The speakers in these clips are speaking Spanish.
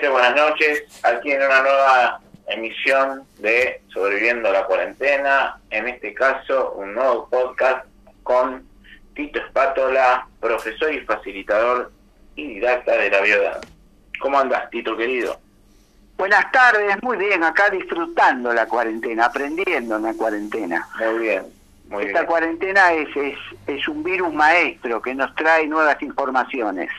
Buenas noches. Aquí en una nueva emisión de Sobreviviendo a la Cuarentena. En este caso, un nuevo podcast con Tito Espátola, profesor y facilitador y didacta de la biodanza. ¿Cómo andas, Tito querido? Buenas tardes, muy bien, acá disfrutando la cuarentena, aprendiendo en la cuarentena. Muy bien, muy Esta cuarentena es, es, es un virus maestro que nos trae nuevas informaciones.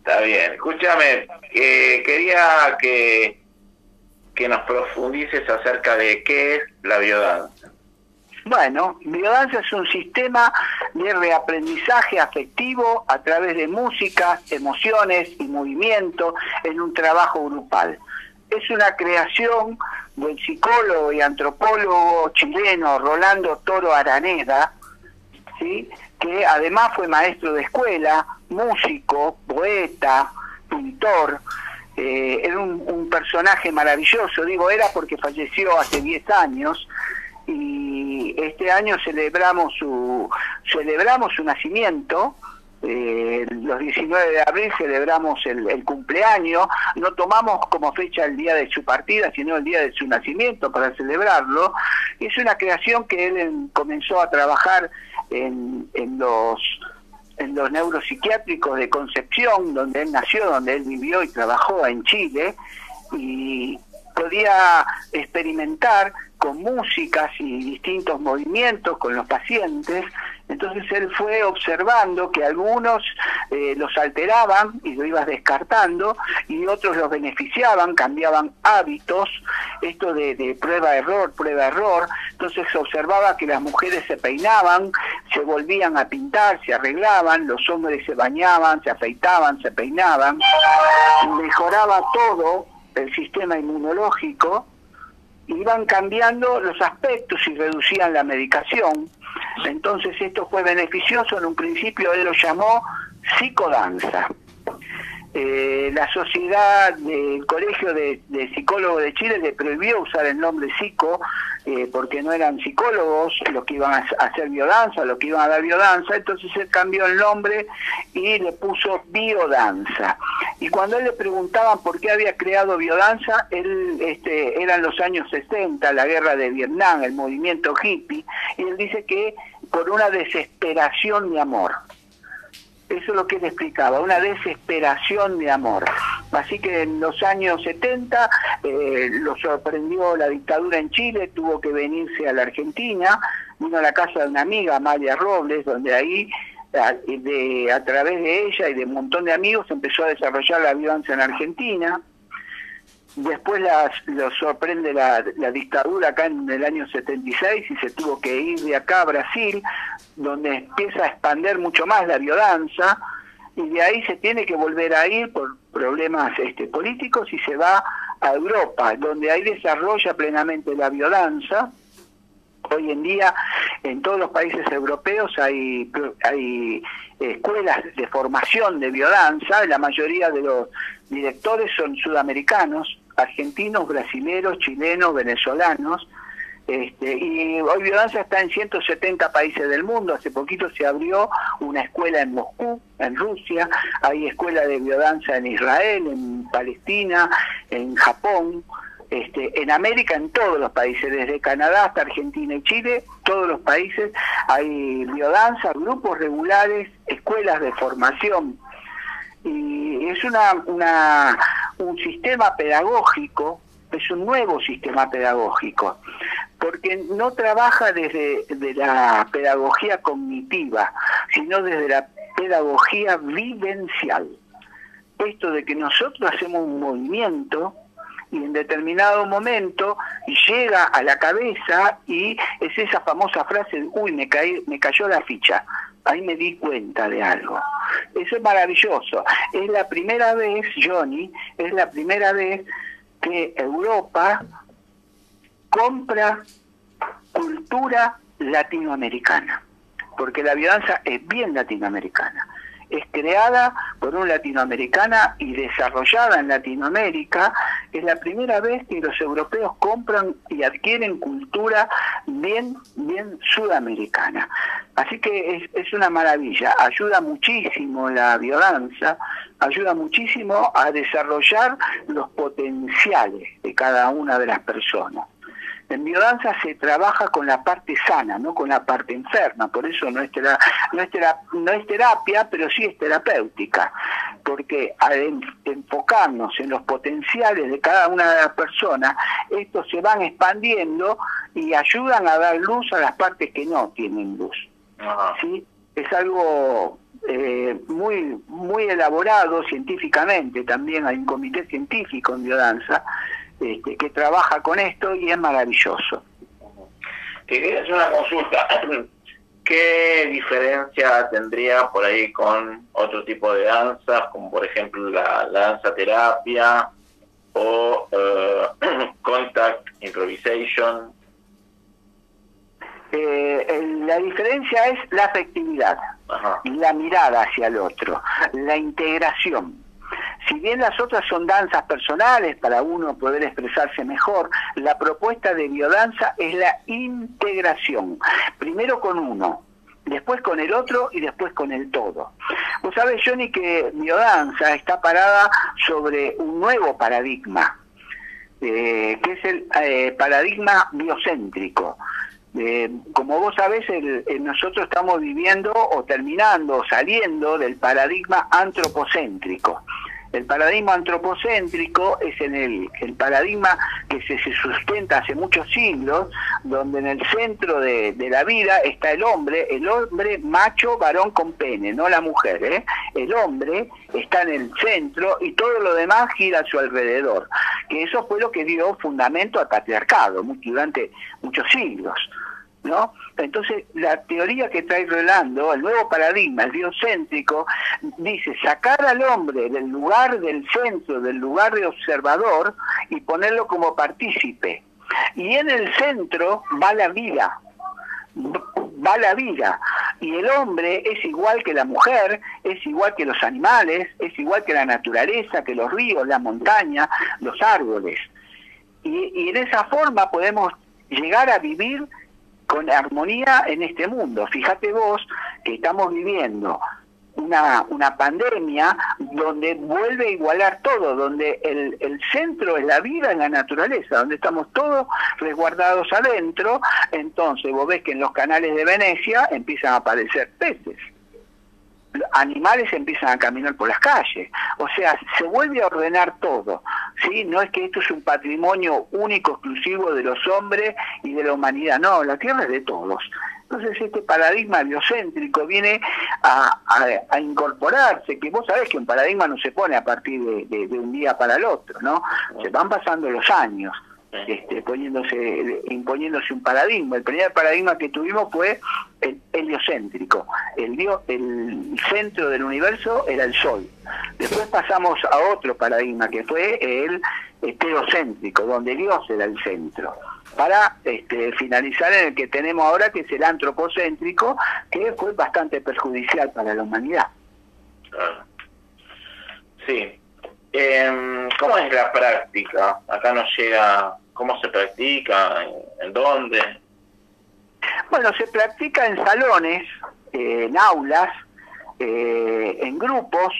Está bien. Escúchame, quería que, que nos profundices acerca de qué es la biodanza. Bueno, biodanza es un sistema de reaprendizaje afectivo a través de música, emociones y movimiento en un trabajo grupal. Es una creación del psicólogo y antropólogo chileno Rolando Toro Araneda, ¿sí? que además fue maestro de escuela, músico, poeta, pintor, eh, era un, personaje maravilloso, digo era porque falleció hace 10 años y este año celebramos su celebramos su nacimiento. Eh, los 19 de abril celebramos el, el, cumpleaños, no tomamos como fecha el día de su partida, sino el día de su nacimiento para celebrarlo. Es una creación que él comenzó a trabajar en, en los en los neuropsiquiátricos de Concepción, donde él nació, donde él vivió y trabajó en Chile, y podía experimentar con músicas y distintos movimientos con los pacientes entonces él fue observando que algunos eh, los alteraban y lo ibas descartando y otros los beneficiaban, cambiaban hábitos, esto de, prueba-error, prueba-error. Entonces observaba que las mujeres se peinaban, se volvían a pintar, se arreglaban, los hombres se bañaban, se afeitaban, se peinaban, mejoraba todo el sistema inmunológico iban cambiando los aspectos y reducían la medicación. Entonces esto fue beneficioso, en un principio él lo llamó psicodanza. Eh, la sociedad del Colegio de, Psicólogos de Chile le prohibió usar el nombre psico eh, porque no eran psicólogos los que iban a hacer biodanza, los que iban a dar biodanza, entonces él cambió el nombre y le puso biodanza. Y cuando él le preguntaban por qué había creado biodanza, él, este, eran los años 60, la guerra de Vietnam, el movimiento hippie, y él dice que por una desesperación de amor. Eso es lo que él explicaba, una desesperación de amor. Así que en los años 70 eh, lo sorprendió la dictadura en Chile, tuvo que venirse a la Argentina, vino a la casa de una amiga, Amalia Robles, donde ahí a, de, a través de ella y de un montón de amigos empezó a desarrollar la violencia en Argentina Después las, sorprende la, dictadura acá en el año 76 y se tuvo que ir de acá a Brasil, donde empieza a expander mucho más la biodanza y de ahí se tiene que volver a ir por problemas este, políticos y se va a Europa, donde ahí desarrolla plenamente la biodanza. Hoy en día en todos los países europeos hay, hay escuelas de formación de biodanza, la mayoría de los directores son sudamericanos, argentinos, brasileros, chilenos, venezolanos, este, y hoy Biodanza está en 170 países del mundo. Hace poquito se abrió una escuela en Moscú, en Rusia. Hay escuela de biodanza en Israel, en Palestina, en Japón. Este, en América, en todos los países, desde Canadá hasta Argentina y Chile, todos los países hay biodanza, grupos regulares, escuelas de formación. Y es una, una un sistema pedagógico, es un nuevo sistema pedagógico, porque no trabaja desde de la pedagogía cognitiva, sino desde la pedagogía vivencial. Esto de que nosotros hacemos un movimiento y en determinado momento llega a la cabeza y es esa famosa frase, uy, me, caí, me cayó la ficha, ahí me di cuenta de algo. Eso es maravilloso. Es la primera vez, Johnny, es la primera vez que Europa compra cultura latinoamericana, porque la biodanza es bien latinoamericana. Es creada por un latinoamericana y desarrollada en Latinoamérica. Es la primera vez que los europeos compran y adquieren cultura bien, bien sudamericana. Así que es, una maravilla, ayuda muchísimo la biodanza, ayuda muchísimo a desarrollar los potenciales de cada una de las personas. En biodanza se trabaja con la parte sana, no con la parte enferma, por eso no es, no es, no es terapia, pero sí es terapéutica, porque al enfocarnos en los potenciales de cada una de las personas, estos se van expandiendo y ayudan a dar luz a las partes que no tienen luz. ¿sí? Es algo eh, muy muy elaborado científicamente, también hay un comité científico en biodanza este, que trabaja con esto y es maravilloso. Te quería hacer una consulta. ¿Qué diferencia tendría por ahí con otro tipo de danzas, como por ejemplo la, danza terapia o uh, contact improvisation? Eh, la diferencia es la afectividad, la mirada hacia el otro, la integración. Si bien las otras son danzas personales para uno poder expresarse mejor, la propuesta de biodanza es la integración. Primero con uno, después con el otro y después con el todo. Vos sabés, Johnny, que biodanza está parada sobre un nuevo paradigma, eh, que es el eh, paradigma biocéntrico. Eh, como vos sabés, nosotros estamos viviendo o terminando o saliendo del paradigma antropocéntrico. El paradigma antropocéntrico es en el, paradigma que se, sustenta hace muchos siglos, donde en el centro de, la vida está el hombre, el hombre macho, varón con pene, no la mujer. ¿eh? El hombre está en el centro y todo lo demás gira a su alrededor. Que eso fue lo que dio fundamento al patriarcado durante muchos siglos. ¿No? Entonces, la teoría que trae Rolando, el nuevo paradigma, el biocéntrico, dice sacar al hombre del lugar del centro, del lugar de observador y ponerlo como partícipe. Y en el centro va la vida, va la vida. Y el hombre es igual que la mujer, es igual que los animales, es igual que la naturaleza, que los ríos, la montaña, los árboles. Y, y en esa forma podemos llegar a vivir con armonía en este mundo. Fíjate vos que estamos viviendo una, una pandemia donde vuelve a igualar todo, donde el, el centro es la vida en la naturaleza, donde estamos todos resguardados adentro, entonces vos ves que en los canales de Venecia empiezan a aparecer peces animales empiezan a caminar por las calles. O sea, se vuelve a ordenar todo. ¿sí? No es que esto es un patrimonio único, exclusivo de los hombres y de la humanidad. No, la tierra es de todos. Entonces este paradigma biocéntrico viene a, incorporarse, que vos sabés que un paradigma no se pone a partir de, de un día para el otro, ¿no? Se van pasando los años este, poniéndose, imponiéndose un paradigma. El primer paradigma que tuvimos fue el heliocéntrico. El, Dios, el centro del universo era el Sol. Después pasamos a otro paradigma que fue el teocéntrico, donde Dios era el centro. Para este, finalizar en el que tenemos ahora, que es el antropocéntrico, que fue bastante perjudicial para la humanidad. Sí, eh, ¿Cómo es la práctica? Acá nos llega, ¿cómo se practica? ¿En, dónde? Bueno, se practica en salones, eh, en aulas, eh, en grupos,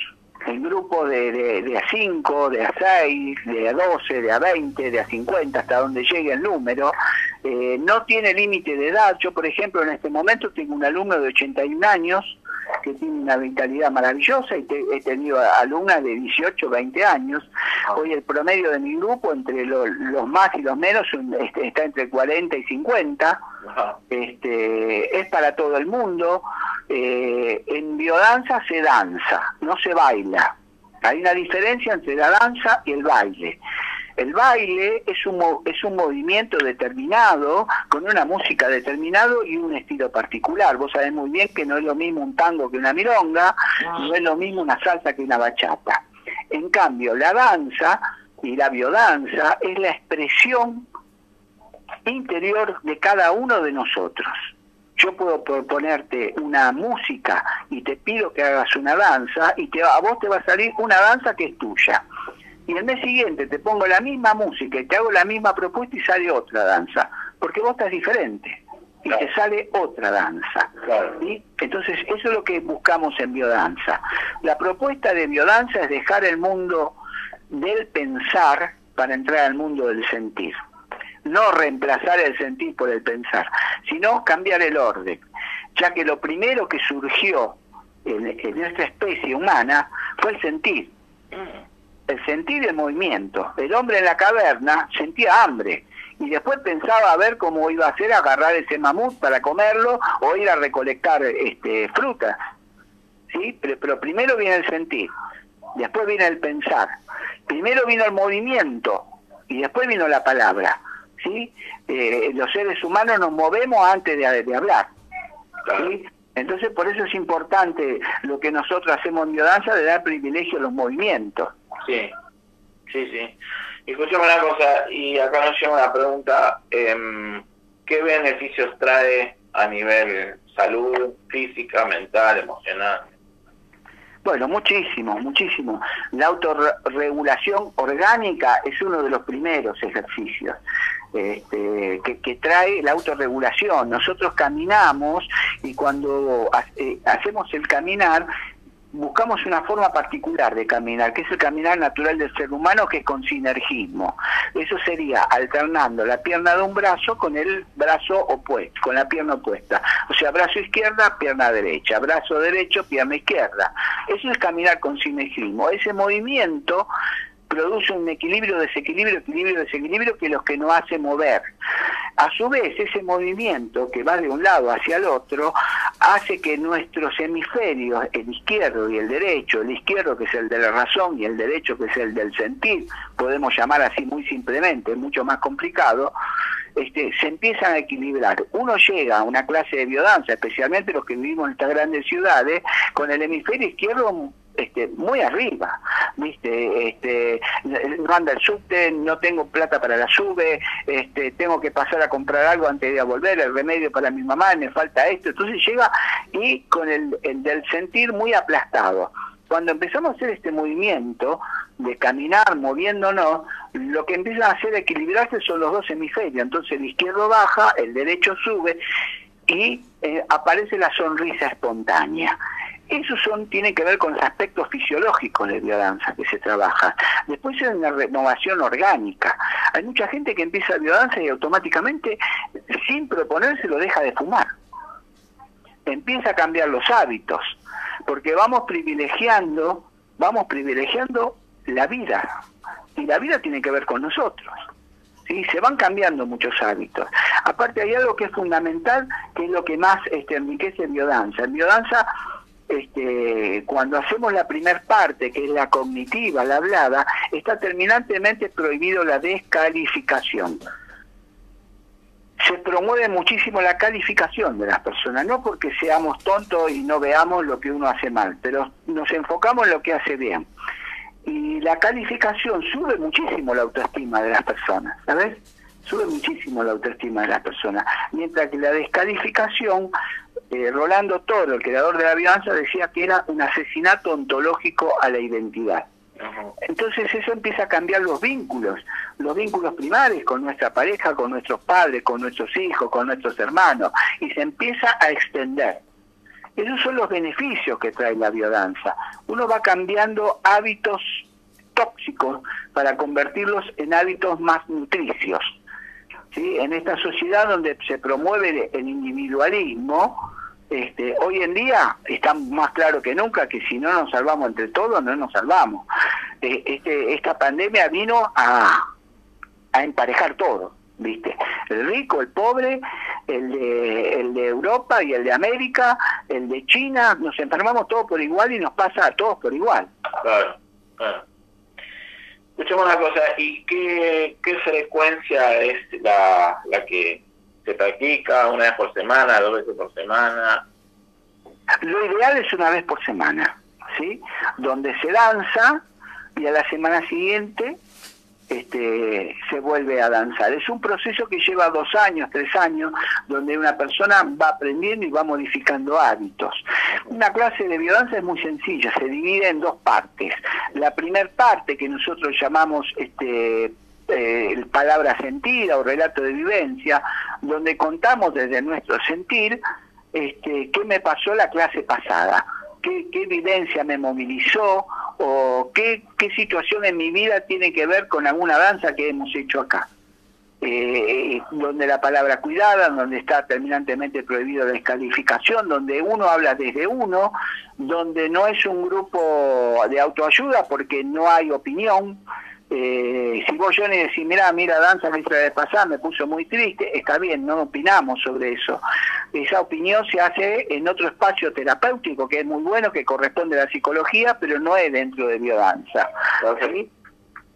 en grupos de, de, a 5, de a 6, de a 12, de a 20, de a 50, hasta donde llegue el número. Eh, no tiene límite de edad. Yo, por ejemplo, en este momento tengo un alumno de 81 años que tiene una vitalidad maravillosa y he tenido alumnas de 18, 20 años. Hoy el promedio de mi grupo, entre los más y los menos, este, está entre 40 y 50. Este, es para todo el mundo. Eh, en biodanza se danza, no se baila. Hay una diferencia entre la danza y el baile. El baile es un, es un movimiento determinado, con una música determinado y un estilo particular. Vos sabés muy bien que no es lo mismo un tango que una milonga, no es lo mismo una salsa que una bachata. En cambio, la danza y la biodanza es la expresión interior de cada uno de nosotros. Yo puedo proponerte una música y te pido que hagas una danza y te, a vos te va a salir una danza que es tuya y el mes siguiente te pongo la misma música y te hago la misma propuesta y sale otra danza, porque vos estás diferente. y te sale otra danza. Entonces, eso es lo que buscamos en biodanza. La propuesta de biodanza es dejar el mundo del pensar para entrar al mundo del sentir. No reemplazar el sentir por el pensar, sino cambiar el orden, ya que lo primero que surgió en, en nuestra especie humana fue el sentir. Mm. El sentir el movimiento. El hombre en la caverna sentía hambre y después pensaba a ver cómo iba a hacer agarrar ese mamut para comerlo o ir a recolectar este, frutas. ¿sí? Pero, primero viene el sentir, después viene el pensar, primero vino el movimiento y después vino la palabra. ¿sí? Eh, los seres humanos nos movemos antes de, de hablar. ¿sí? Entonces por eso es importante lo que nosotros hacemos en biodanza de dar privilegio a los movimientos. Sí, sí, sí. Escuchame una cosa, y acá nos lleva una pregunta, eh, ¿qué beneficios trae a nivel salud física, mental, emocional? Bueno, muchísimo, muchísimo. La autorregulación orgánica es uno de los primeros ejercicios este, que, trae la autorregulación. Nosotros caminamos y cuando eh, hacemos el caminar buscamos una forma particular de caminar, que es el caminar natural del ser humano, que es con sinergismo. Eso sería alternando la pierna de un brazo con el brazo opuesto, con la pierna opuesta. O sea, brazo izquierda, pierna derecha, brazo derecho, pierna izquierda. Eso es caminar con sinergismo. Ese movimiento produce un equilibrio, desequilibrio, equilibrio, desequilibrio que los que nos hace mover. A su vez, ese movimiento que va de un lado hacia el otro hace que nuestros hemisferios, el izquierdo y el derecho, el izquierdo que es el de la razón y el derecho que es el del sentir, podemos llamar así muy simplemente, mucho más complicado, este, se empiezan a equilibrar. Uno llega a una clase de biodanza, especialmente los que vivimos en estas grandes ciudades, con el hemisferio izquierdo este, muy arriba, ¿viste? Este, no anda el subte, no tengo plata para la sube, este, tengo que pasar a comprar algo antes de volver, el remedio para mi mamá, me falta esto. Entonces llega y con el, el del sentir muy aplastado. Cuando empezamos a hacer este movimiento de caminar moviéndonos, lo que empieza a hacer equilibrarse son los dos hemisferios. Entonces el izquierdo baja, el derecho sube y eh, aparece la sonrisa espontánea. Eso son, tiene que ver con los aspectos fisiológicos de biodanza que se trabaja. Después es una renovación orgánica. Hay mucha gente que empieza biodanza y automáticamente, sin proponerse, lo deja de fumar. Empieza a cambiar los hábitos, porque vamos privilegiando, vamos privilegiando la vida. Y la vida tiene que ver con nosotros. ¿sí? Se van cambiando muchos hábitos. Aparte hay algo que es fundamental, que es lo que más este, enriquece en biodanza. En biodanza este, cuando hacemos la primer parte, que es la cognitiva, la hablada, está terminantemente prohibido la descalificación. Se promueve muchísimo la calificación de las personas, no porque seamos tontos y no veamos lo que uno hace mal, pero nos enfocamos en lo que hace bien. Y la calificación sube muchísimo la autoestima de las personas, ¿sabes? Sube muchísimo la autoestima de las personas, mientras que la descalificación eh, Rolando Toro, el creador de la biodanza, decía que era un asesinato ontológico a la identidad. Entonces eso empieza a cambiar los vínculos, los vínculos primarios con nuestra pareja, con nuestros padres, con nuestros hijos, con nuestros hermanos, y se empieza a extender. Esos son los beneficios que trae la biodanza. Uno va cambiando hábitos tóxicos para convertirlos en hábitos más nutricios. ¿Sí? En esta sociedad donde se promueve el individualismo, este, hoy en día está más claro que nunca que si no nos salvamos entre todos, no nos salvamos. Eh, este, esta pandemia vino a, a emparejar todo, ¿viste? El rico, el pobre, el de, el de Europa y el de América, el de China, nos enfermamos todos por igual y nos pasa a todos por igual. Claro, claro. Escuchemos una cosa, ¿y qué, qué frecuencia es la, la que se practica una vez por semana, dos veces por semana. Lo ideal es una vez por semana, ¿sí? Donde se danza y a la semana siguiente este, se vuelve a danzar. Es un proceso que lleva dos años, tres años, donde una persona va aprendiendo y va modificando hábitos. Una clase de biodanza es muy sencilla, se divide en dos partes. La primera parte que nosotros llamamos este, eh, palabra sentida o relato de vivencia, donde contamos desde nuestro sentir este, qué me pasó la clase pasada, qué, qué evidencia me movilizó o qué, qué situación en mi vida tiene que ver con alguna danza que hemos hecho acá. Eh, donde la palabra cuidada, donde está terminantemente prohibido la descalificación, donde uno habla desde uno, donde no es un grupo de autoayuda porque no hay opinión, eh, si vos, Johnny, decís, mira, mira, danza la de pasada me puso muy triste, está bien, no opinamos sobre eso. Esa opinión se hace en otro espacio terapéutico que es muy bueno, que corresponde a la psicología, pero no es dentro de biodanza.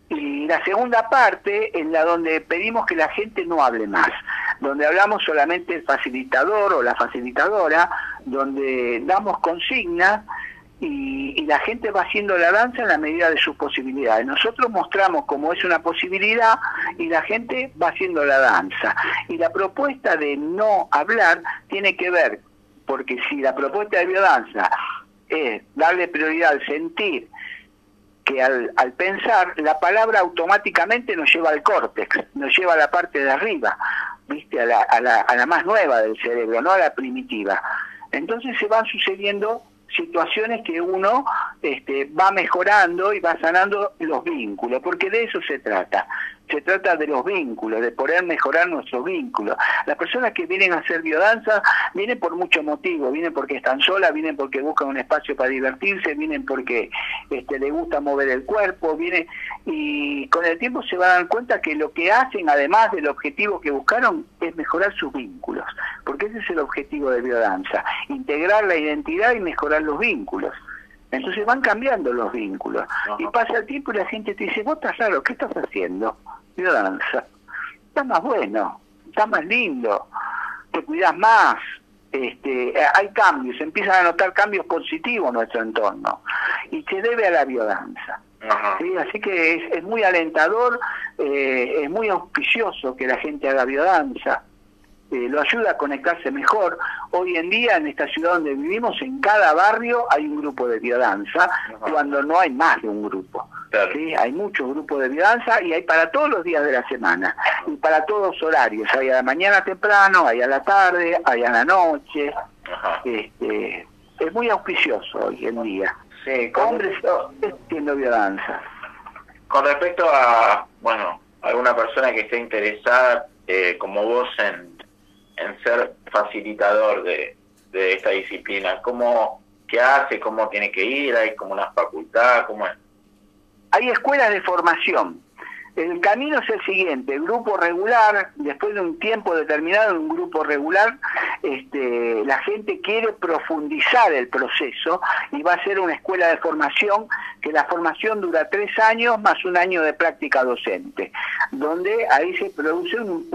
Y la segunda parte en la donde pedimos que la gente no hable más, donde hablamos solamente el facilitador o la facilitadora, donde damos consignas y, la gente va haciendo la danza en la medida de sus posibilidades. Nosotros mostramos cómo es una posibilidad y la gente va haciendo la danza. Y la propuesta de no hablar tiene que ver, porque si la propuesta de biodanza es darle prioridad al sentir, que al, al, pensar, la palabra automáticamente nos lleva al córtex, nos lleva a la parte de arriba, ¿viste? A la, a la, a la más nueva del cerebro, no a la primitiva. Entonces se van sucediendo situaciones que uno este, va mejorando y va sanando los vínculos, porque de eso se trata. Se trata de los vínculos, de poder mejorar nuestros vínculos. Las personas que vienen a hacer biodanza vienen por muchos motivos, vienen porque están solas, vienen porque buscan un espacio para divertirse, vienen porque este, les gusta mover el cuerpo, vienen y con el tiempo se van a dar cuenta que lo que hacen, además del objetivo que buscaron, es mejorar sus vínculos, porque ese es el objetivo de biodanza, integrar la identidad y mejorar los vínculos. Entonces van cambiando los vínculos. Y pasa el tiempo y la gente te dice, vos estás raro, ¿qué estás haciendo? danza. Está más bueno, está más lindo, te cuidas más, este, hay cambios, se empiezan a notar cambios positivos en nuestro entorno. Y se debe a la biodanza. Así que es, es muy alentador, eh, es muy auspicioso que la gente haga biodanza. Eh, lo ayuda a conectarse mejor. Hoy en día, en esta ciudad donde vivimos, en cada barrio hay un grupo de biodanza, cuando no hay más de un grupo. Hay muchos grupos de biodanza y hay para todos los días de la semana y para todos los horarios. Hay a la mañana temprano, hay a la tarde, hay a la noche. Este, es muy auspicioso hoy en día. Sí, Hombres haciendo biodanza. Con respecto a, bueno, alguna persona que esté interesada, eh, como vos, en en ser facilitador de, esta disciplina? ¿Cómo, qué hace? ¿Cómo tiene que ir? ¿Hay como una facultad? ¿Cómo es? Hay escuelas de formación. El camino es el siguiente, grupo regular, después de un tiempo determinado un grupo regular, este, la gente quiere profundizar el proceso y va a ser una escuela de formación, que la formación dura tres años más un año de práctica docente, donde ahí se produce un,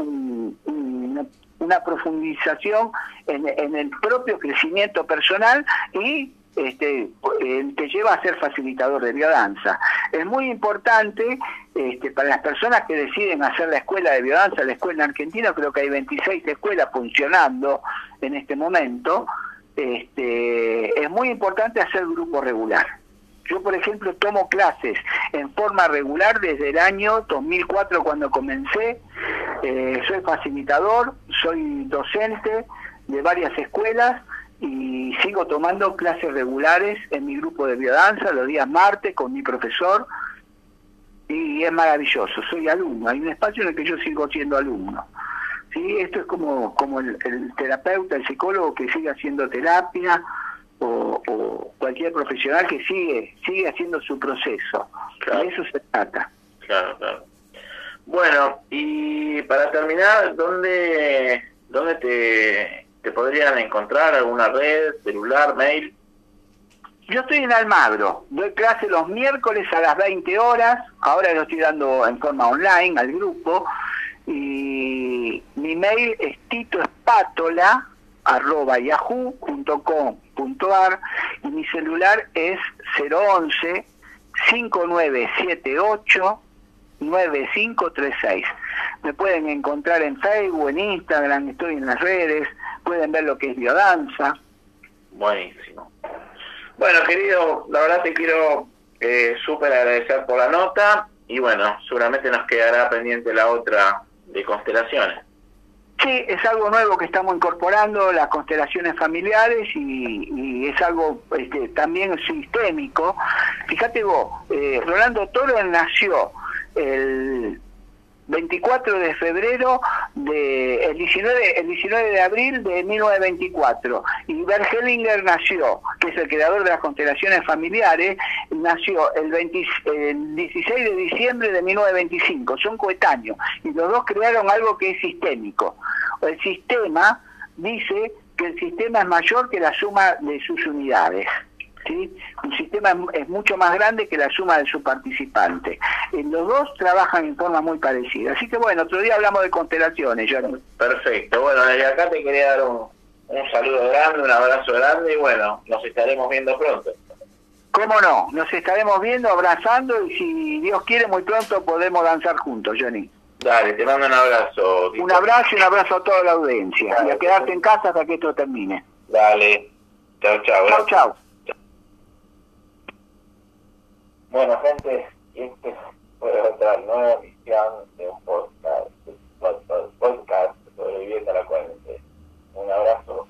una profundización en, el propio crecimiento personal y este, eh, te lleva a ser facilitador de biodanza. Es muy importante este, para las personas que deciden hacer la escuela de biodanza, la escuela en Argentina, creo que hay 26 escuelas funcionando en este momento, este, es muy importante hacer grupo regular. Yo, por ejemplo, tomo clases en forma regular desde el año 2004 cuando comencé. Eh, soy facilitador, soy docente de varias escuelas y sigo tomando clases regulares en mi grupo de biodanza los días martes con mi profesor y es maravilloso, soy alumno, hay un espacio en el que yo sigo siendo alumno. ¿sí? Esto es como, como el, el terapeuta, el psicólogo que sigue haciendo terapia, o, cualquier profesional que sigue sigue haciendo su proceso. De eso se trata. Claro, claro. Bueno, y para terminar, ¿dónde, dónde te, te podrían encontrar? ¿Alguna red, celular, mail? Yo estoy en Almagro, doy clase los miércoles a las 20 horas, ahora lo estoy dando en forma online al grupo, y mi mail es titoespátola, arroba yahoo.com.ar y mi celular es 011 5978 9536. Me pueden encontrar en Facebook, en Instagram, estoy en las redes, pueden ver lo que es biodanza. Buenísimo. Bueno, querido, la verdad te quiero eh, súper agradecer por la nota y bueno, seguramente nos quedará pendiente la otra de constelaciones. Sí, es algo nuevo que estamos incorporando, las constelaciones familiares, y, es algo este, también sistémico. Fíjate vos, eh, Rolando Toro nació el 24 de febrero de el 19 el 19 de abril de 1924 y Bert Hellinger nació que es el creador de las constelaciones familiares nació el, 16 de diciembre de 1925 son coetáneos y los dos crearon algo que es sistémico. El sistema dice que el sistema es mayor que la suma de sus unidades un sistema es mucho más grande que la suma de sus participantes. los dos trabajan en forma muy parecida. Así que bueno, otro día hablamos de constelaciones, Perfecto. Bueno, desde acá te quería dar un, saludo grande, un abrazo grande y bueno, nos estaremos viendo pronto. ¿Cómo no? Nos estaremos viendo, abrazando y si Dios quiere muy pronto podemos danzar juntos, Johnny. Dale, te mando un abrazo. Un abrazo y un abrazo a toda la audiencia. y a quedarte en casa hasta que esto termine. Dale. Chao, chao. Chao, chao. Bueno, gente, este fue otra nueva edición de un podcast, podcast sobreviviendo a la cuarentena. Un abrazo